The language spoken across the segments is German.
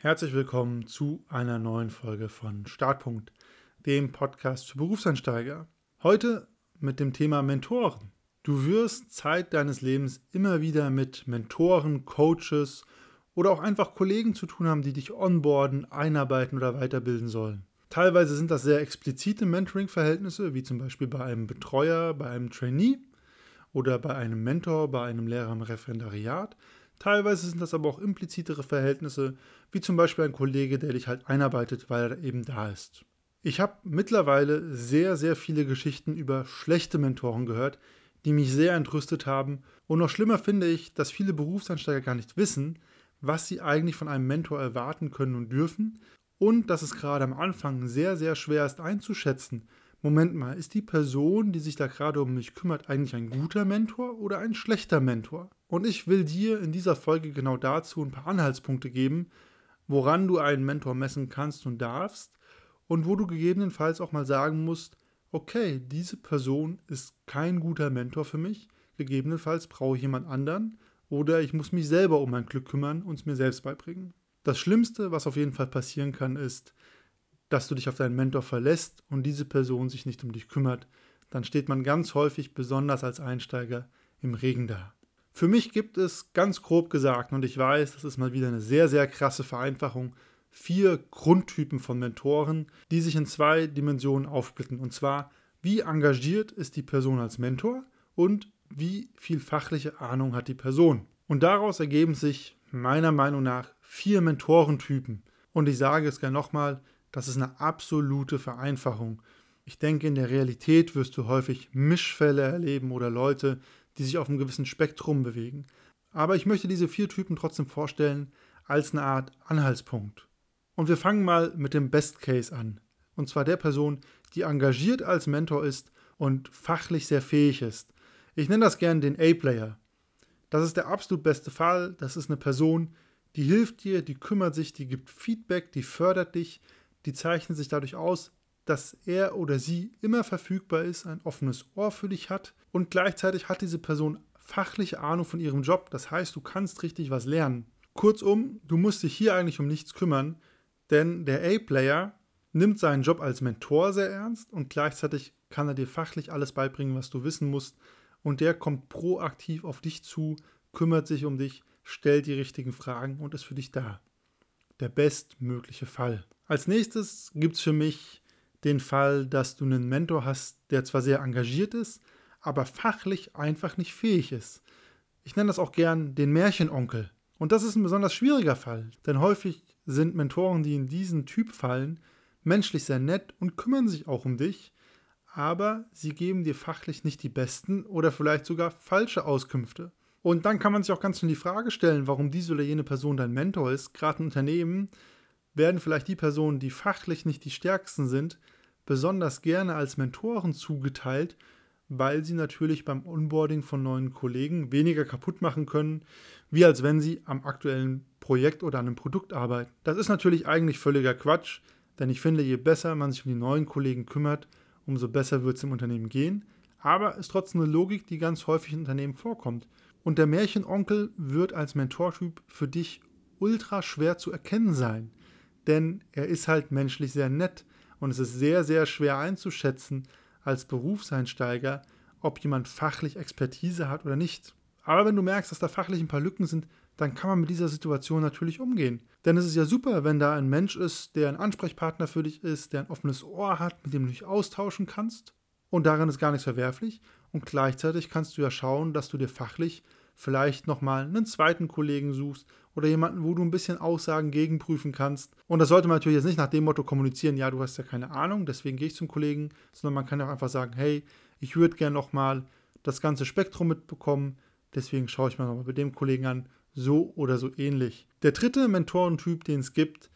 Herzlich willkommen zu einer neuen Folge von Startpunkt, dem Podcast für Berufseinsteiger. Heute mit dem Thema Mentoren. Du wirst Zeit deines Lebens immer wieder mit Mentoren, Coaches oder auch einfach Kollegen zu tun haben, die dich onboarden, einarbeiten oder weiterbilden sollen. Teilweise sind das sehr explizite Mentoring-Verhältnisse, wie zum Beispiel bei einem Betreuer, bei einem Trainee oder bei einem Mentor, bei einem Lehrer im Referendariat. Teilweise sind das aber auch implizitere Verhältnisse, wie zum Beispiel ein Kollege, der dich halt einarbeitet, weil er eben da ist. Ich habe mittlerweile sehr, sehr viele Geschichten über schlechte Mentoren gehört, die mich sehr entrüstet haben. Und noch schlimmer finde ich, dass viele Berufseinsteiger gar nicht wissen, was sie eigentlich von einem Mentor erwarten können und dürfen. Und dass es gerade am Anfang sehr, sehr schwer ist einzuschätzen, Moment mal, ist die Person, die sich da gerade um mich kümmert, eigentlich ein guter Mentor oder ein schlechter Mentor? Und ich will dir in dieser Folge genau dazu ein paar Anhaltspunkte geben, woran du einen Mentor messen kannst und darfst und wo du gegebenenfalls auch mal sagen musst, okay, diese Person ist kein guter Mentor für mich, gegebenenfalls brauche ich jemand anderen oder ich muss mich selber um mein Glück kümmern und es mir selbst beibringen. Das Schlimmste, was auf jeden Fall passieren kann, ist, dass du dich auf deinen Mentor verlässt und diese Person sich nicht um dich kümmert, dann steht man ganz häufig, besonders als Einsteiger, im Regen da. Für mich gibt es ganz grob gesagt, und ich weiß, das ist mal wieder eine sehr, sehr krasse Vereinfachung, vier Grundtypen von Mentoren, die sich in zwei Dimensionen aufsplitten. Und zwar, wie engagiert ist die Person als Mentor und wie viel fachliche Ahnung hat die Person. Und daraus ergeben sich meiner Meinung nach vier Mentorentypen. Und ich sage es gerne nochmal, das ist eine absolute Vereinfachung. Ich denke, in der Realität wirst du häufig Mischfälle erleben oder Leute, die sich auf einem gewissen Spektrum bewegen. Aber ich möchte diese vier Typen trotzdem vorstellen als eine Art Anhaltspunkt. Und wir fangen mal mit dem Best Case an. Und zwar der Person, die engagiert als Mentor ist und fachlich sehr fähig ist. Ich nenne das gern den A-Player. Das ist der absolut beste Fall. Das ist eine Person, die hilft dir, die kümmert sich, die gibt Feedback, die fördert dich, die zeichnen sich dadurch aus, dass er oder sie immer verfügbar ist, ein offenes Ohr für dich hat und gleichzeitig hat diese Person fachliche Ahnung von ihrem Job. Das heißt, du kannst richtig was lernen. Kurzum, du musst dich hier eigentlich um nichts kümmern, denn der A-Player nimmt seinen Job als Mentor sehr ernst und gleichzeitig kann er dir fachlich alles beibringen, was du wissen musst und der kommt proaktiv auf dich zu, kümmert sich um dich, stellt die richtigen Fragen und ist für dich da. Der bestmögliche Fall. Als nächstes gibt es für mich den Fall, dass du einen Mentor hast, der zwar sehr engagiert ist, aber fachlich einfach nicht fähig ist. Ich nenne das auch gern den Märchenonkel. Und das ist ein besonders schwieriger Fall, denn häufig sind Mentoren, die in diesen Typ fallen, menschlich sehr nett und kümmern sich auch um dich, aber sie geben dir fachlich nicht die besten oder vielleicht sogar falsche Auskünfte. Und dann kann man sich auch ganz schnell die Frage stellen, warum diese oder jene Person dein Mentor ist. Gerade ein Unternehmen werden vielleicht die Personen, die fachlich nicht die stärksten sind, besonders gerne als Mentoren zugeteilt, weil sie natürlich beim Onboarding von neuen Kollegen weniger kaputt machen können, wie als wenn sie am aktuellen Projekt oder an einem Produkt arbeiten. Das ist natürlich eigentlich völliger Quatsch, denn ich finde, je besser man sich um die neuen Kollegen kümmert, umso besser wird es im Unternehmen gehen. Aber ist trotzdem eine Logik, die ganz häufig in Unternehmen vorkommt. Und der Märchenonkel wird als Mentortyp für dich ultra schwer zu erkennen sein denn er ist halt menschlich sehr nett und es ist sehr, sehr schwer einzuschätzen als Berufseinsteiger, ob jemand fachlich Expertise hat oder nicht. Aber wenn du merkst, dass da fachlich ein paar Lücken sind, dann kann man mit dieser Situation natürlich umgehen. Denn es ist ja super, wenn da ein Mensch ist, der ein Ansprechpartner für dich ist, der ein offenes Ohr hat, mit dem du dich austauschen kannst. Und darin ist gar nichts verwerflich. Und gleichzeitig kannst du ja schauen, dass du dir fachlich vielleicht nochmal einen zweiten Kollegen suchst oder jemanden, wo du ein bisschen Aussagen gegenprüfen kannst. Und das sollte man natürlich jetzt nicht nach dem Motto kommunizieren, ja, du hast ja keine Ahnung, deswegen gehe ich zum Kollegen, sondern man kann auch einfach sagen, hey, ich würde gerne nochmal das ganze Spektrum mitbekommen, deswegen schaue ich mir nochmal mit dem Kollegen an, so oder so ähnlich. Der dritte Mentorentyp, den es gibt,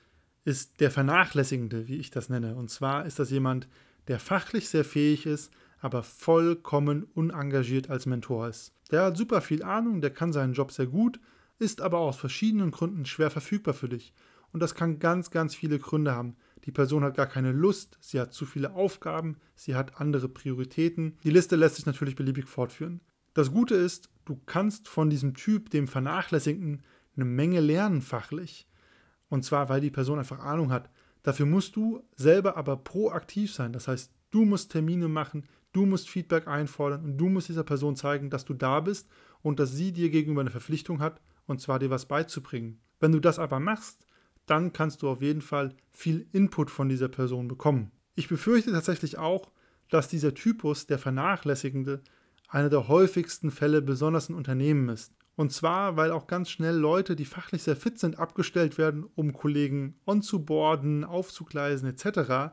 ist der Vernachlässigende, wie ich das nenne. Und zwar ist das jemand, der fachlich sehr fähig ist, aber vollkommen unengagiert als Mentor ist. Der hat super viel Ahnung, der kann seinen Job sehr gut, ist aber aus verschiedenen Gründen schwer verfügbar für dich. Und das kann ganz, ganz viele Gründe haben. Die Person hat gar keine Lust, sie hat zu viele Aufgaben, sie hat andere Prioritäten. Die Liste lässt sich natürlich beliebig fortführen. Das Gute ist, du kannst von diesem Typ, dem Vernachlässigten, eine Menge lernen fachlich. Und zwar, weil die Person einfach Ahnung hat. Dafür musst du selber aber proaktiv sein. Das heißt, du musst Termine machen, du musst Feedback einfordern und du musst dieser Person zeigen, dass du da bist und dass sie dir gegenüber eine Verpflichtung hat, und zwar dir was beizubringen. Wenn du das aber machst, dann kannst du auf jeden Fall viel Input von dieser Person bekommen. Ich befürchte tatsächlich auch, dass dieser Typus, der Vernachlässigende, einer der häufigsten Fälle besonders in Unternehmen ist. Und zwar, weil auch ganz schnell Leute, die fachlich sehr fit sind, abgestellt werden, um Kollegen onzuboarden, aufzugleisen etc.,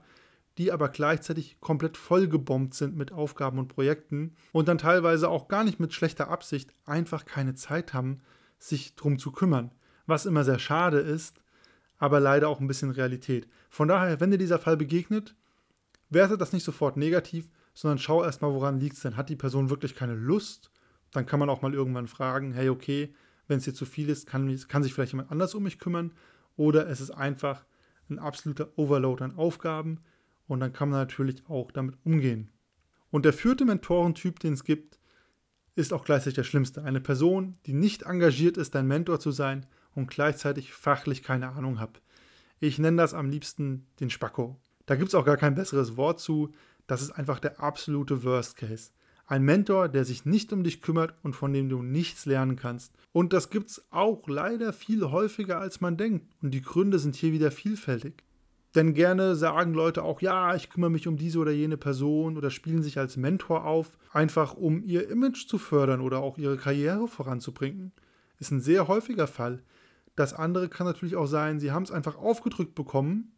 die aber gleichzeitig komplett vollgebombt sind mit Aufgaben und Projekten und dann teilweise auch gar nicht mit schlechter Absicht einfach keine Zeit haben, sich drum zu kümmern. Was immer sehr schade ist, aber leider auch ein bisschen Realität. Von daher, wenn dir dieser Fall begegnet, werte das nicht sofort negativ, sondern schau erstmal, woran liegt es denn. Hat die Person wirklich keine Lust? Dann kann man auch mal irgendwann fragen, hey, okay, wenn es dir zu viel ist, kann, kann sich vielleicht jemand anders um mich kümmern. Oder es ist einfach ein absoluter Overload an Aufgaben und dann kann man natürlich auch damit umgehen. Und der vierte Mentorentyp, den es gibt, ist auch gleichzeitig der schlimmste. Eine Person, die nicht engagiert ist, dein Mentor zu sein und gleichzeitig fachlich keine Ahnung hat. Ich nenne das am liebsten den Spacko. Da gibt es auch gar kein besseres Wort zu. Das ist einfach der absolute Worst Case. Ein Mentor, der sich nicht um dich kümmert und von dem du nichts lernen kannst. Und das gibt es auch leider viel häufiger, als man denkt. Und die Gründe sind hier wieder vielfältig. Denn gerne sagen Leute auch, ja, ich kümmere mich um diese oder jene Person oder spielen sich als Mentor auf, einfach um ihr Image zu fördern oder auch ihre Karriere voranzubringen. Ist ein sehr häufiger Fall. Das andere kann natürlich auch sein, sie haben es einfach aufgedrückt bekommen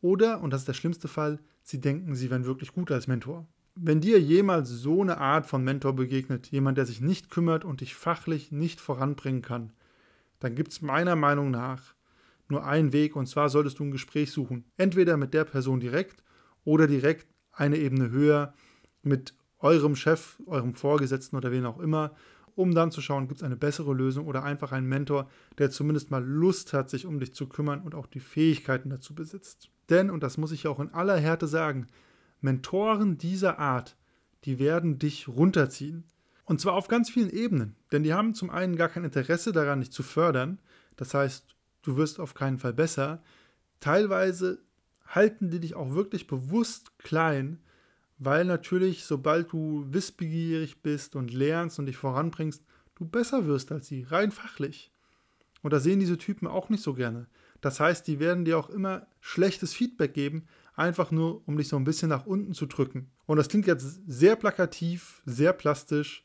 oder, und das ist der schlimmste Fall, sie denken, sie wären wirklich gut als Mentor. Wenn dir jemals so eine Art von Mentor begegnet, jemand, der sich nicht kümmert und dich fachlich nicht voranbringen kann, dann gibt es meiner Meinung nach nur einen Weg und zwar solltest du ein Gespräch suchen. Entweder mit der Person direkt oder direkt eine Ebene höher mit eurem Chef, eurem Vorgesetzten oder wen auch immer, um dann zu schauen, gibt es eine bessere Lösung oder einfach einen Mentor, der zumindest mal Lust hat, sich um dich zu kümmern und auch die Fähigkeiten dazu besitzt. Denn, und das muss ich auch in aller Härte sagen, Mentoren dieser Art, die werden dich runterziehen. Und zwar auf ganz vielen Ebenen. Denn die haben zum einen gar kein Interesse daran, dich zu fördern. Das heißt, du wirst auf keinen Fall besser. Teilweise halten die dich auch wirklich bewusst klein, weil natürlich, sobald du wissbegierig bist und lernst und dich voranbringst, du besser wirst als sie, rein fachlich. Und da sehen diese Typen auch nicht so gerne. Das heißt, die werden dir auch immer schlechtes Feedback geben, einfach nur, um dich so ein bisschen nach unten zu drücken. Und das klingt jetzt sehr plakativ, sehr plastisch,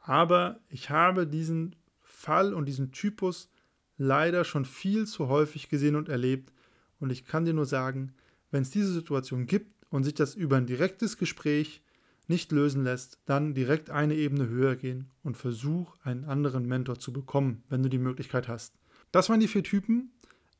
aber ich habe diesen Fall und diesen Typus leider schon viel zu häufig gesehen und erlebt. Und ich kann dir nur sagen, wenn es diese Situation gibt und sich das über ein direktes Gespräch nicht lösen lässt, dann direkt eine Ebene höher gehen und versuch, einen anderen Mentor zu bekommen, wenn du die Möglichkeit hast. Das waren die vier Typen.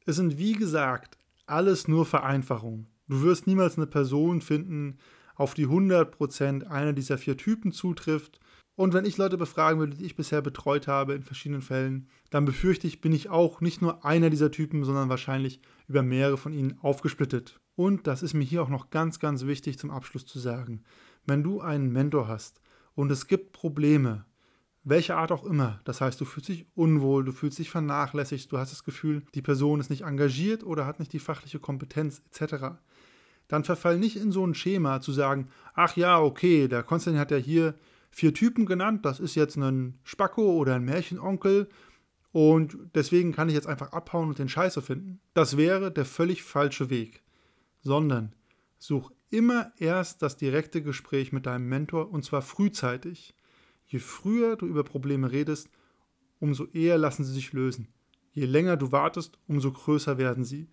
Es sind wie gesagt alles nur Vereinfachungen. Du wirst niemals eine Person finden, auf die 100% einer dieser vier Typen zutrifft. Und wenn ich Leute befragen würde, die ich bisher betreut habe in verschiedenen Fällen, dann befürchte ich, bin ich auch nicht nur einer dieser Typen, sondern wahrscheinlich über mehrere von ihnen aufgesplittet. Und das ist mir hier auch noch ganz, ganz wichtig zum Abschluss zu sagen. Wenn du einen Mentor hast und es gibt Probleme, welche Art auch immer. Das heißt, du fühlst dich unwohl, du fühlst dich vernachlässigt, du hast das Gefühl, die Person ist nicht engagiert oder hat nicht die fachliche Kompetenz etc. Dann verfall nicht in so ein Schema zu sagen, ach ja, okay, der Konstantin hat ja hier vier Typen genannt, das ist jetzt ein Spacko oder ein Märchenonkel und deswegen kann ich jetzt einfach abhauen und den Scheiße finden. Das wäre der völlig falsche Weg. Sondern such immer erst das direkte Gespräch mit deinem Mentor und zwar frühzeitig. Je früher du über Probleme redest, umso eher lassen sie sich lösen. Je länger du wartest, umso größer werden sie.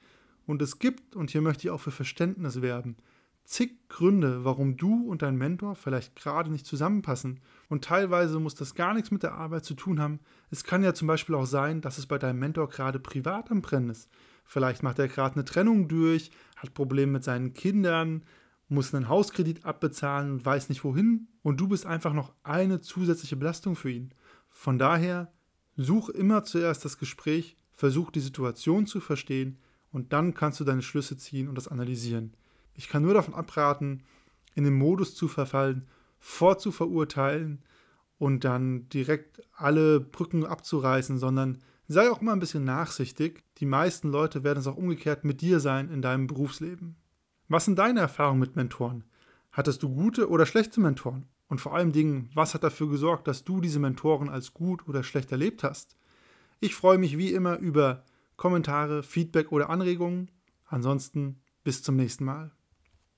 Und es gibt, und hier möchte ich auch für Verständnis werben, zig Gründe, warum du und dein Mentor vielleicht gerade nicht zusammenpassen. Und teilweise muss das gar nichts mit der Arbeit zu tun haben. Es kann ja zum Beispiel auch sein, dass es bei deinem Mentor gerade privat am Brennen ist. Vielleicht macht er gerade eine Trennung durch, hat Probleme mit seinen Kindern, muss einen Hauskredit abbezahlen und weiß nicht wohin und du bist einfach noch eine zusätzliche Belastung für ihn. Von daher, such immer zuerst das Gespräch, versuch die Situation zu verstehen und dann kannst du deine Schlüsse ziehen und das analysieren. Ich kann nur davon abraten, in den Modus zu verfallen, vorzuverurteilen und dann direkt alle Brücken abzureißen, sondern Sei auch immer ein bisschen nachsichtig. Die meisten Leute werden es auch umgekehrt mit dir sein in deinem Berufsleben. Was sind deine Erfahrungen mit Mentoren? Hattest du gute oder schlechte Mentoren? Und vor allem Dingen, was hat dafür gesorgt, dass du diese Mentoren als gut oder schlecht erlebt hast? Ich freue mich wie immer über Kommentare, Feedback oder Anregungen. Ansonsten bis zum nächsten Mal.